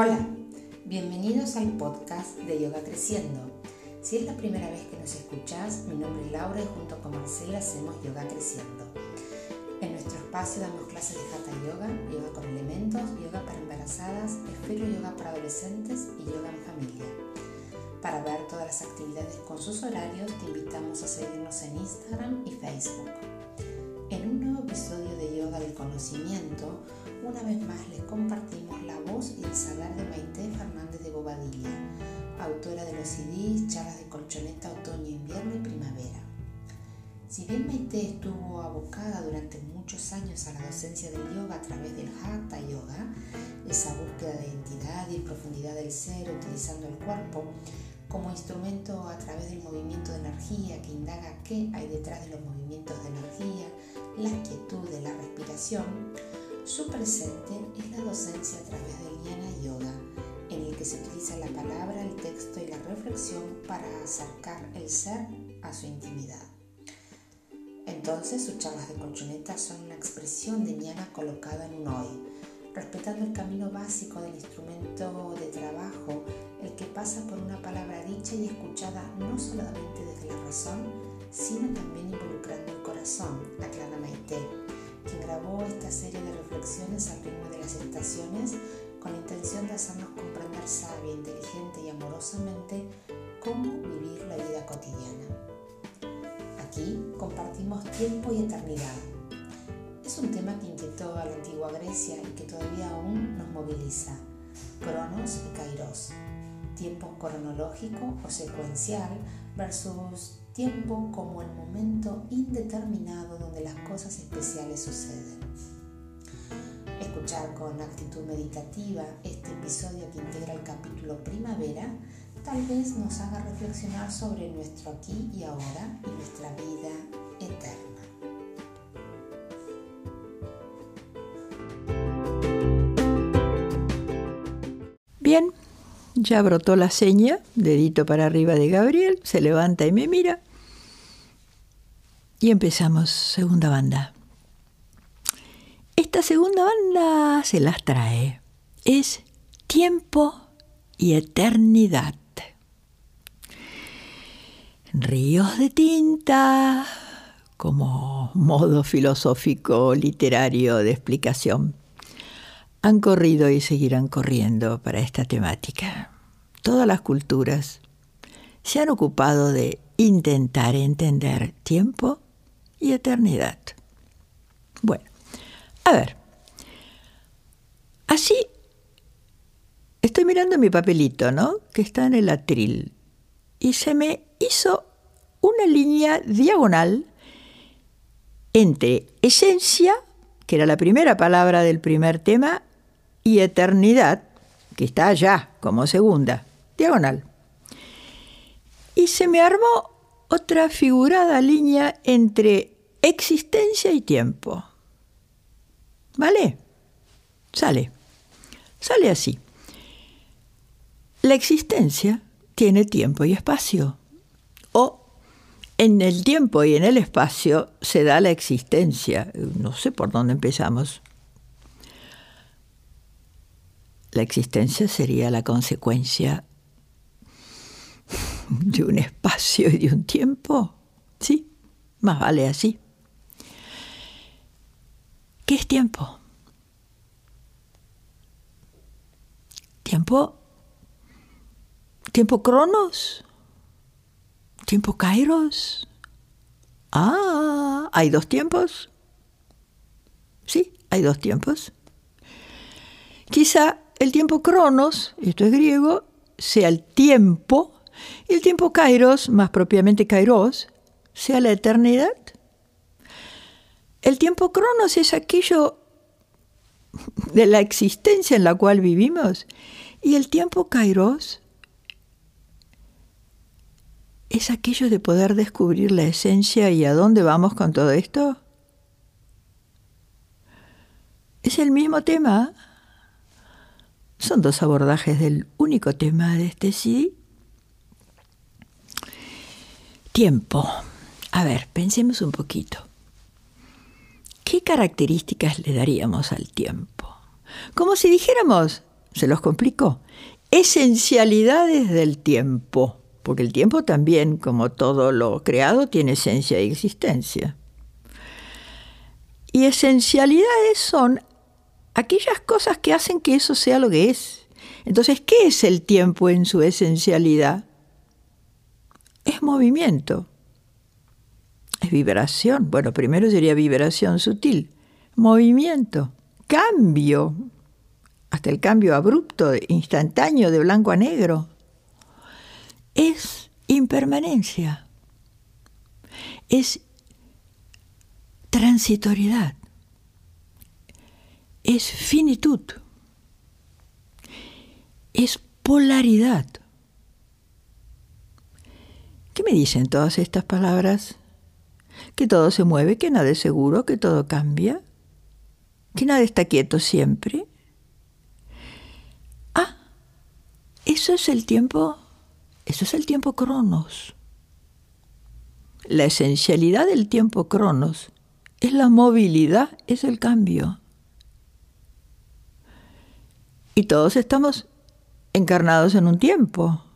Hola, bienvenidos al podcast de Yoga Creciendo. Si es la primera vez que nos escuchás, mi nombre es Laura y junto con Marcela hacemos Yoga Creciendo. En nuestro espacio damos clases de Hatha Yoga, yoga con elementos, yoga para embarazadas, esfero yoga para adolescentes y yoga en familia. Para ver todas las actividades con sus horarios, te invitamos a seguirnos en Instagram y Facebook. En un nuevo episodio de Yoga del Conocimiento, una vez más les compartimos la voz y el saber de Maite Fernández de Bobadilla, autora de los CDs, charlas de colchoneta otoño, invierno y primavera. Si bien Maite estuvo abocada durante muchos años a la docencia del yoga a través del Hatha Yoga, esa búsqueda de identidad y profundidad del ser utilizando el cuerpo como instrumento a través del movimiento de energía que indaga qué hay detrás de los movimientos de energía, la quietud de la respiración, su presente es la docencia a través del Jnana Yoga, en el que se utiliza la palabra, el texto y la reflexión para acercar el ser a su intimidad. Entonces sus charlas de colchoneta son una expresión de Jnana colocada en un hoy, respetando el camino básico del instrumento de trabajo, el que pasa por una palabra dicha y escuchada no solamente desde la razón, sino también involucrando el corazón, aclara Maite, quien grabó esta serie de reflexiones al ritmo de las estaciones con la intención de hacernos comprender sabia, inteligente y amorosamente cómo vivir la vida cotidiana. Aquí compartimos tiempo y eternidad. Es un tema que inquietó a la antigua Grecia y que todavía aún nos moviliza. Cronos y Kairos. Tiempo cronológico o secuencial versus tiempo como el momento indeterminado donde las cosas especiales suceden. Escuchar con actitud meditativa este episodio que integra el capítulo Primavera tal vez nos haga reflexionar sobre nuestro aquí y ahora y nuestra vida eterna. Bien, ya brotó la seña, dedito para arriba de Gabriel, se levanta y me mira. Y empezamos segunda banda. Esta segunda banda se las trae. Es tiempo y eternidad. Ríos de tinta como modo filosófico literario de explicación han corrido y seguirán corriendo para esta temática. Todas las culturas se han ocupado de intentar entender tiempo y eternidad. Bueno, a ver, así estoy mirando mi papelito, ¿no? Que está en el atril. Y se me hizo una línea diagonal entre esencia, que era la primera palabra del primer tema, y eternidad, que está allá como segunda, diagonal. Y se me armó otra figurada línea entre existencia y tiempo. ¿Vale? Sale. Sale así. La existencia tiene tiempo y espacio. O en el tiempo y en el espacio se da la existencia. No sé por dónde empezamos. La existencia sería la consecuencia de un espacio y de un tiempo. Sí, más vale así. ¿Qué es tiempo? Tiempo. Tiempo cronos. Tiempo kairos. Ah, ¿hay dos tiempos? Sí, hay dos tiempos. Quizá el tiempo cronos, esto es griego, sea el tiempo y el tiempo kairos, más propiamente kairos, sea la eternidad. El tiempo cronos es aquello de la existencia en la cual vivimos y el tiempo kairos es aquello de poder descubrir la esencia y a dónde vamos con todo esto. Es el mismo tema. Son dos abordajes del único tema de este sí Tiempo. A ver, pensemos un poquito. ¿Qué características le daríamos al tiempo? Como si dijéramos, se los complico. Esencialidades del tiempo, porque el tiempo también, como todo lo creado, tiene esencia y existencia. Y esencialidades son aquellas cosas que hacen que eso sea lo que es. Entonces, ¿qué es el tiempo en su esencialidad? Es movimiento. Es vibración. Bueno, primero sería vibración sutil. Movimiento. Cambio. Hasta el cambio abrupto, instantáneo, de blanco a negro. Es impermanencia. Es transitoriedad. Es finitud. Es polaridad. ¿Qué me dicen todas estas palabras? Que todo se mueve, que nada es seguro, que todo cambia, que nada está quieto siempre. Ah, eso es el tiempo, eso es el tiempo cronos. La esencialidad del tiempo cronos es la movilidad, es el cambio. Y todos estamos encarnados en un tiempo.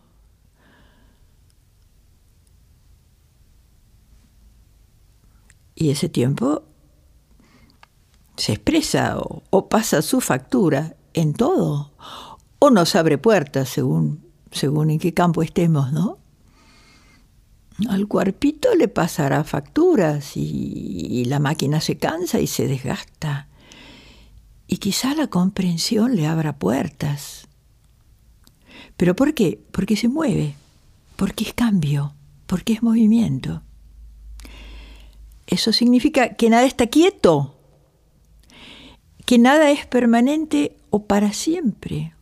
Y ese tiempo se expresa o, pasa su factura en todo, o nos abre puertas según, según en qué campo estemos, ¿no? Al cuerpito le pasará facturas y, la máquina se cansa y se desgasta. Y quizá la comprensión le abra puertas. ¿Pero por qué? Porque se mueve, porque es cambio, porque es movimiento. Eso significa que nada está quieto, que nada es permanente o para siempre,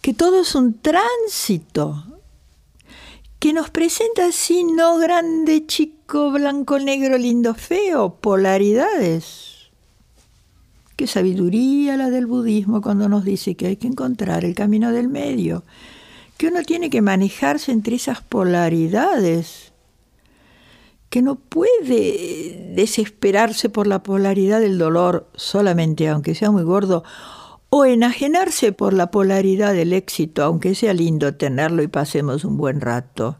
que todo es un tránsito que nos presenta así no grande, chico, blanco, negro, lindo, feo, polaridades. Qué sabiduría la del budismo cuando nos dice que hay que encontrar el camino del medio, que uno tiene que manejarse entre esas polaridades, que no puede desesperarse por la polaridad del dolor solamente, aunque sea muy gordo, o enajenarse por la polaridad del éxito, aunque sea lindo tenerlo y pasemos un buen rato.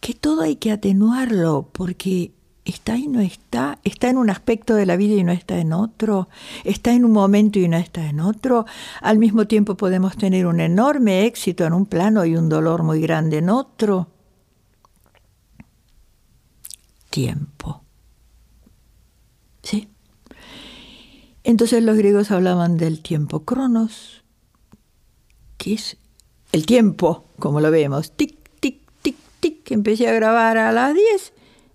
Que todo hay que atenuarlo porque está y no está, está en un aspecto de la vida y no está en otro, está en un momento y no está en otro. Al mismo tiempo podemos tener un enorme éxito en un plano y un dolor muy grande en otro. Tiempo. ¿Sí? Entonces los griegos hablaban del tiempo cronos, que es el tiempo, como lo vemos, tic, tic, tic, tic, empecé a grabar a las 10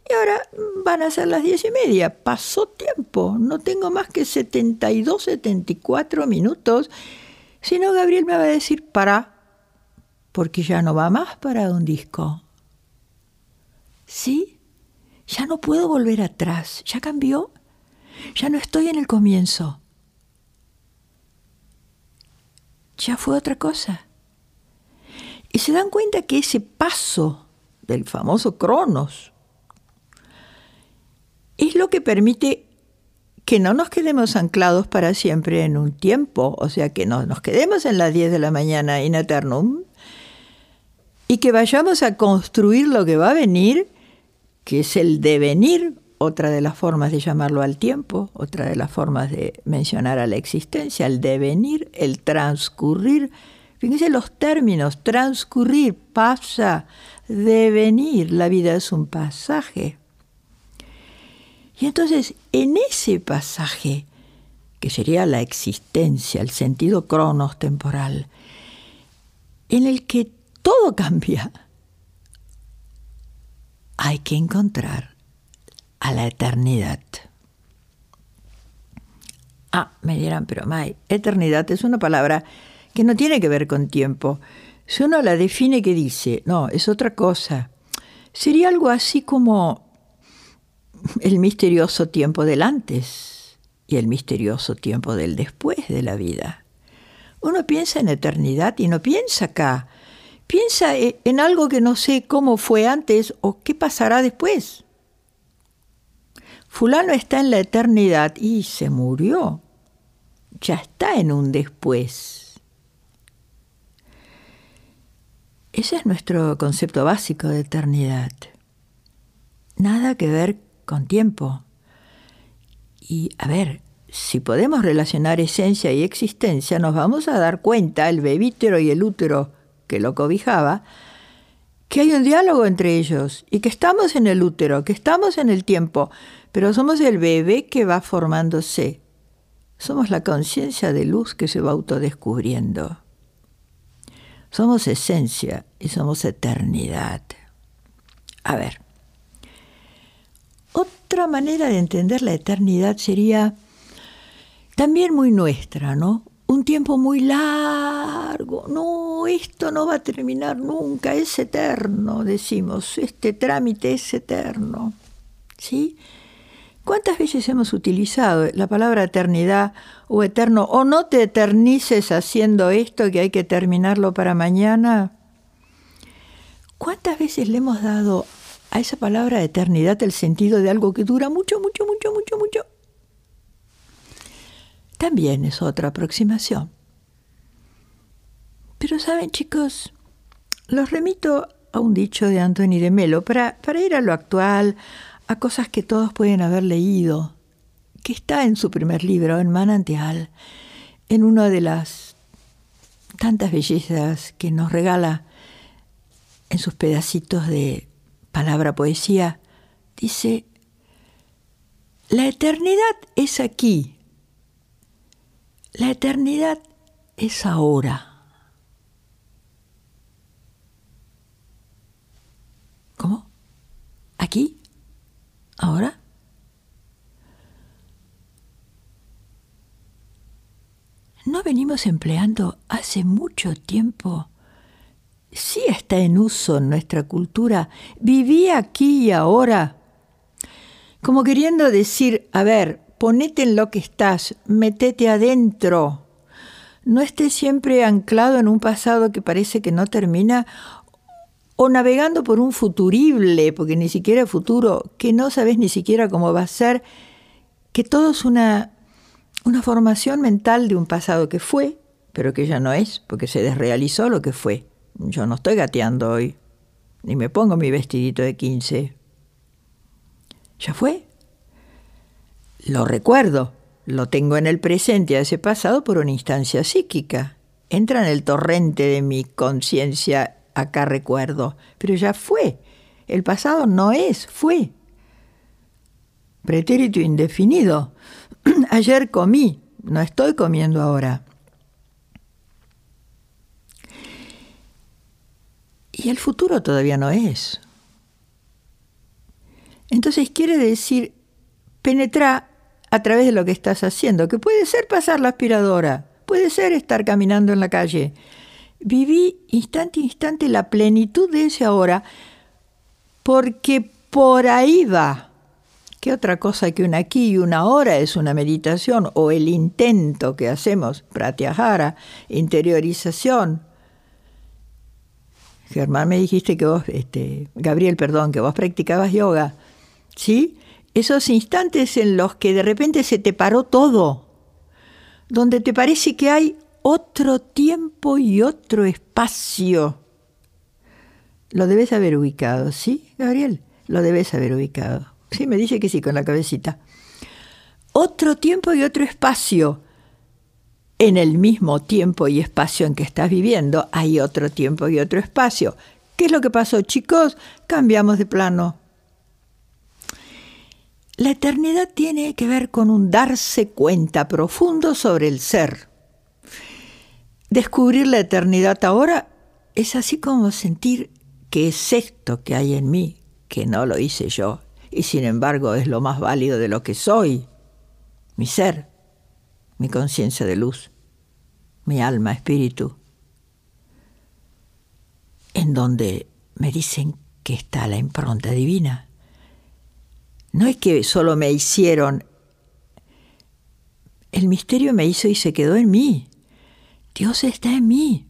y ahora van a ser las 10 y media. Pasó tiempo, no tengo más que 72, 74 minutos, si no Gabriel me va a decir para, porque ya no va más para un disco. ¿Sí? Ya no puedo volver atrás, ya cambió ya no estoy en el comienzo. Ya fue otra cosa. Y se dan cuenta que ese paso del famoso Cronos es lo que permite que no nos quedemos anclados para siempre en un tiempo, o sea, que no nos quedemos en las 10 de la mañana in eternum y que vayamos a construir lo que va a venir, que es el devenir otra de las formas de llamarlo al tiempo, otra de las formas de mencionar a la existencia, el devenir, el transcurrir. Fíjense los términos, transcurrir, pasa, devenir, la vida es un pasaje. Y entonces, en ese pasaje, que sería la existencia, el sentido cronos temporal, en el que todo cambia, hay que encontrar a la eternidad. Ah, me dirán, pero May, eternidad es una palabra que no tiene que ver con tiempo. Si uno la define, ¿qué dice? No, es otra cosa. Sería algo así como el misterioso tiempo del antes y el misterioso tiempo del después de la vida. Uno piensa en eternidad y no piensa acá piensa eh, en algo que no sé cómo fue antes o qué pasará después. Fulano está en la eternidad y se murió. Ya está en un después. Ese es nuestro concepto básico de eternidad. Nada que ver con tiempo. Y a ver, si podemos relacionar esencia y existencia, nos vamos a dar cuenta, el bebítero y el útero que lo cobijaba, que hay un diálogo entre ellos y que estamos en el útero, que estamos en el tiempo, pero somos el bebé que va formándose. Somos la conciencia de luz que se va autodescubriendo. Somos esencia y somos eternidad. A ver, otra manera de entender la eternidad sería también muy nuestra, ¿no? Un tiempo muy largo. No, esto no va a terminar nunca, es eterno, decimos. Este trámite es eterno. ¿Sí? ¿Cuántas veces hemos utilizado la palabra eternidad o eterno o no te eternices haciendo esto que hay que terminarlo para mañana? ¿Cuántas veces le hemos dado a esa palabra eternidad el sentido de algo que dura mucho, mucho, mucho, mucho, mucho? También es otra aproximación. Pero saben chicos, los remito a un dicho de Anthony de Melo para, para ir a lo actual, a cosas que todos pueden haber leído, que está en su primer libro, en Manantial, en una de las tantas bellezas que nos regala en sus pedacitos de palabra poesía, dice, la eternidad es aquí, la eternidad es ahora. ¿Cómo? ¿Aquí? ¿Ahora? ¿No venimos empleando hace mucho tiempo? Sí está en uso en nuestra cultura. Viví aquí y ahora. Como queriendo decir, a ver, ponete en lo que estás, metete adentro. No estés siempre anclado en un pasado que parece que no termina o navegando por un futurible, porque ni siquiera futuro, que no sabes ni siquiera cómo va a ser, que todo es una, una formación mental de un pasado que fue, pero que ya no es, porque se desrealizó lo que fue. Yo no estoy gateando hoy, ni me pongo mi vestidito de 15. Ya fue. Lo recuerdo, lo tengo en el presente a ese pasado por una instancia psíquica. Entra en el torrente de mi conciencia acá recuerdo, pero ya fue. El pasado no es, fue. Pretérito indefinido. Ayer comí, no estoy comiendo ahora. Y el futuro todavía no es. Entonces quiere decir, penetra a través de lo que estás haciendo, que puede ser pasar la aspiradora, puede ser estar caminando en la calle, viví instante a instante la plenitud de ese ahora, porque por ahí va. ¿Qué otra cosa que un aquí y una ahora es una meditación o el intento que hacemos, pratyahara, interiorización? Germán, me dijiste que vos, este, Gabriel, perdón, que vos practicabas yoga, ¿sí? Esos instantes en los que de repente se te paró todo, donde te parece que hay otro tiempo y otro espacio. Lo debes haber ubicado, ¿sí, Gabriel? Lo debes haber ubicado. Sí, me dice que sí con la cabecita. Otro tiempo y otro espacio. En el mismo tiempo y espacio en que estás viviendo hay otro tiempo y otro espacio. ¿Qué es lo que pasó, chicos? Cambiamos de plano. La eternidad tiene que ver con un darse cuenta profundo sobre el ser Descubrir la eternidad ahora es así como sentir que es esto que hay en mí, que no lo hice yo, y sin embargo es lo más válido de lo que soy, mi ser, mi conciencia de luz, mi alma, espíritu, en donde me dicen que está la impronta divina. No es que solo me hicieron, el misterio me hizo y se quedó en mí. Dios está en mí.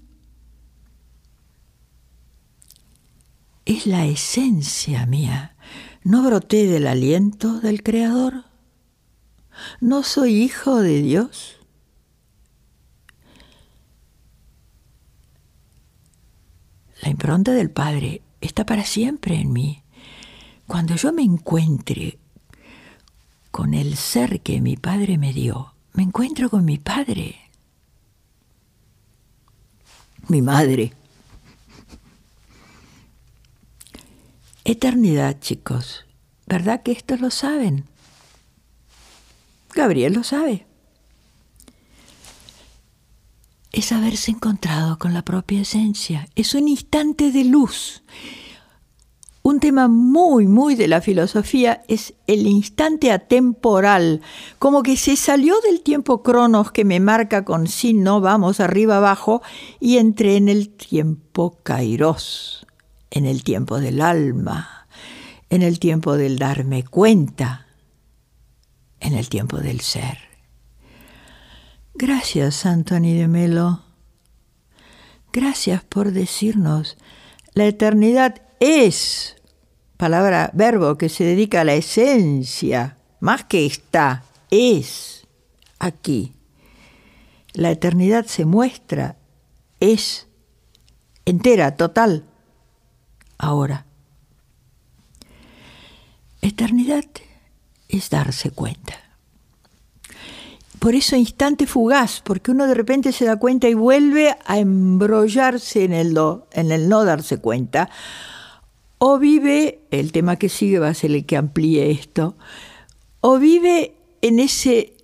Es la esencia mía. ¿No broté del aliento del Creador? ¿No soy hijo de Dios? La impronta del Padre está para siempre en mí. Cuando yo me encuentre con el ser que mi Padre me dio, me encuentro con mi Padre, mi madre. Eternidad, chicos. ¿Verdad que esto lo saben? Gabriel lo sabe. Es haberse encontrado con la propia esencia. Es un instante de luz. Un tema muy, muy de la filosofía es el instante atemporal, como que se salió del tiempo cronos que me marca con si no vamos arriba abajo y entré en el tiempo kairos, en el tiempo del alma, en el tiempo del darme cuenta en el tiempo del ser. Gracias, Anthony de Melo. Gracias por decirnos, la eternidad es, palabra, verbo que se dedica a la esencia, más que está, es aquí. La eternidad se muestra, es entera, total, ahora. Eternidad es darse cuenta. Por eso instante fugaz, porque uno de repente se da cuenta y vuelve a embrollarse en el, en el no darse cuenta. O vive, el tema que sigue va a ser el que amplíe esto, o vive en ese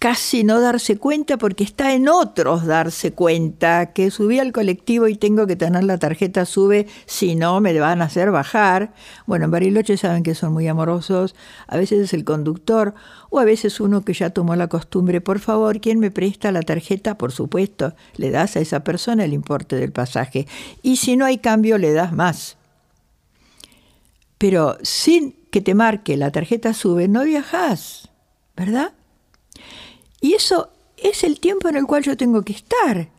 casi no darse cuenta porque está en otros darse cuenta, que subí al colectivo y tengo que tener la tarjeta sube, si no me van a hacer bajar. Bueno, en Bariloche saben que son muy amorosos, a veces es el conductor o a veces uno que ya tomó la costumbre, por favor, ¿quién me presta la tarjeta? Por supuesto, le das a esa persona el importe del pasaje y si no hay cambio le das más. Pero sin que te marque la tarjeta sube, no viajas, ¿verdad? Y eso es el tiempo en el cual yo tengo que estar.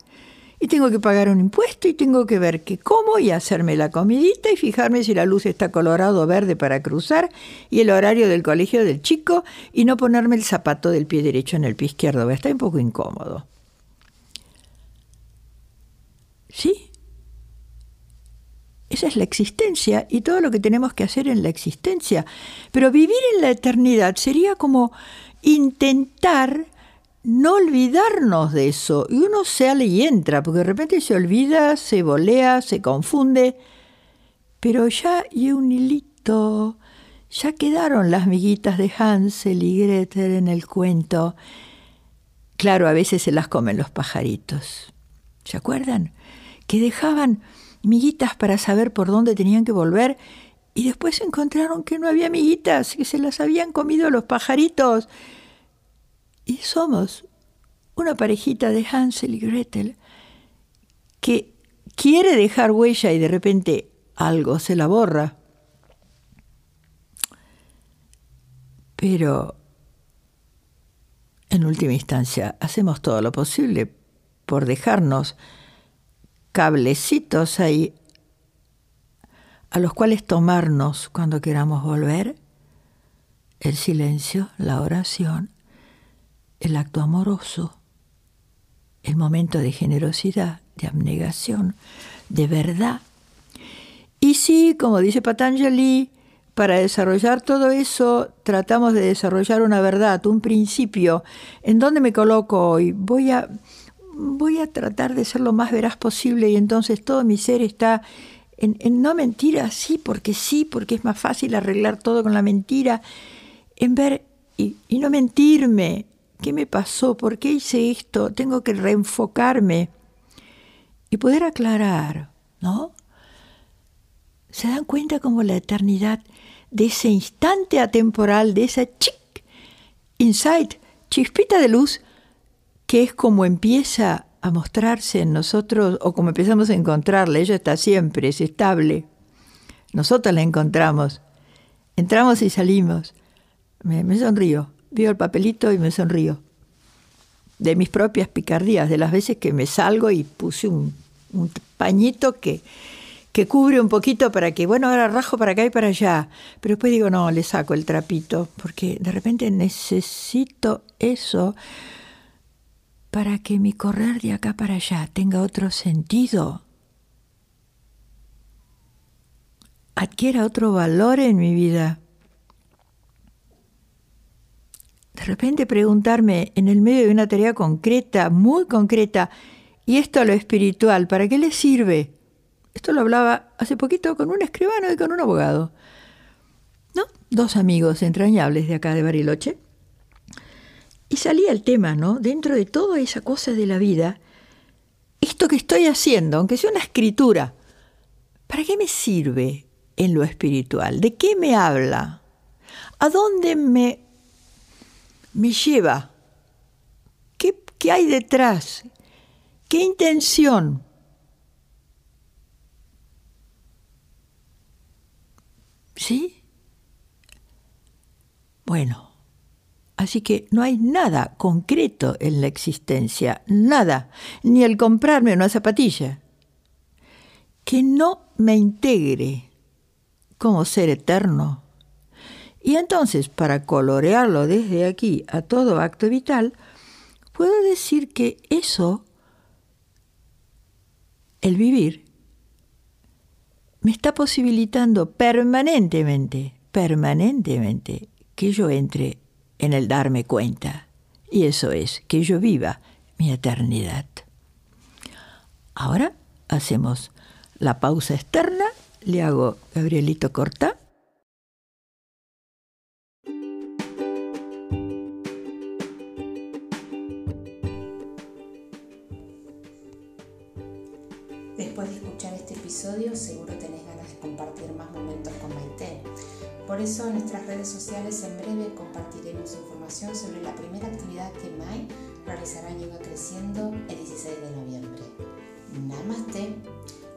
Y tengo que pagar un impuesto y tengo que ver qué como y hacerme la comidita y fijarme si la luz está colorado o verde para cruzar y el horario del colegio del chico y no ponerme el zapato del pie derecho en el pie izquierdo. Estar un poco incómodo. ¿Sí? Esa es la existencia y todo lo que tenemos que hacer en la existencia. Pero vivir en la eternidad sería como intentar no olvidarnos de eso. Y uno sale y entra, porque de repente se olvida, se volea, se confunde. Pero ya y un hilito, ya quedaron las miguitas de Hansel y Gretel en el cuento. Claro, a veces se las comen los pajaritos. ¿Se acuerdan? Que dejaban miguitas para saber por dónde tenían que volver y después encontraron que no había miguitas, que se las habían comido los pajaritos. Y somos una parejita de Hansel y Gretel que quiere dejar huella y de repente algo se la borra. Pero en última instancia hacemos todo lo posible por dejarnos cablecitos ahí a los cuales tomarnos cuando queramos volver, el silencio, la oración, el acto amoroso, el momento de generosidad, de abnegación, de verdad. Y sí, como dice Patanjali, para desarrollar todo eso tratamos de desarrollar una verdad, un principio. ¿En dónde me coloco hoy? Voy a, voy a tratar de ser lo más veraz posible y entonces todo mi ser está en, no mentir así porque sí, porque es más fácil arreglar todo con la mentira, en ver y, no mentirme, ¿Qué me pasó? ¿Por qué hice esto? Tengo que reenfocarme y poder aclarar, ¿no? ¿Se dan cuenta como la eternidad de ese instante atemporal, de esa chic, insight, chispita de luz, que es como empieza a mostrarse en nosotros o como empezamos a encontrarla? Ella está siempre, es estable. Nosotros la encontramos. Entramos y salimos. Me, me sonrío. El papelito y me sonrío. De mis propias picardías, de las veces que me salgo y puse un, pañito que, que cubre un poquito para que, bueno, ahora rajo para acá y para allá. Pero después digo, no, le saco el trapito, porque de repente necesito eso para que mi correr de acá para allá tenga otro sentido. adquiera otro valor en mi vida. De repente preguntarme en el medio de una tarea concreta, muy concreta, y esto a lo espiritual, ¿para qué le sirve? Esto lo hablaba hace poquito con un escribano y con un abogado. ¿No? Dos amigos entrañables de acá de Bariloche. Y salía el tema, ¿no? Dentro de toda esa cosa de la vida, esto que estoy haciendo, aunque sea una escritura, ¿para qué me sirve en lo espiritual? ¿De qué me habla? ¿A dónde me, me lleva? ¿Qué, ¿Qué hay detrás? ¿Qué intención? ¿Sí? Bueno, así que no hay nada concreto en la existencia, nada, ni el comprarme una zapatilla, que no me integre como ser eterno. Y entonces, para colorearlo desde aquí a todo acto vital, puedo decir que eso el vivir me está posibilitando permanentemente, permanentemente, que yo entre en el darme cuenta. Y eso es, que yo viva mi eternidad. Ahora hacemos la pausa externa, le hago Gabrielito corta seguro tenés ganas de compartir más momentos con Maite. Por eso en nuestras redes sociales en breve compartiremos información sobre la primera actividad que Mai realizará en Yoga Creciendo el 16 de noviembre. Namaste.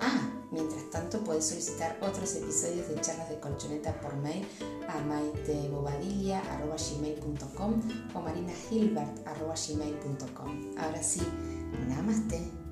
Ah, mientras tanto puedes solicitar otros episodios de charlas de colchoneta por mail a maitebobadilla.gmail.com o marinahilbert.gmail.com. Ahora sí, namaste.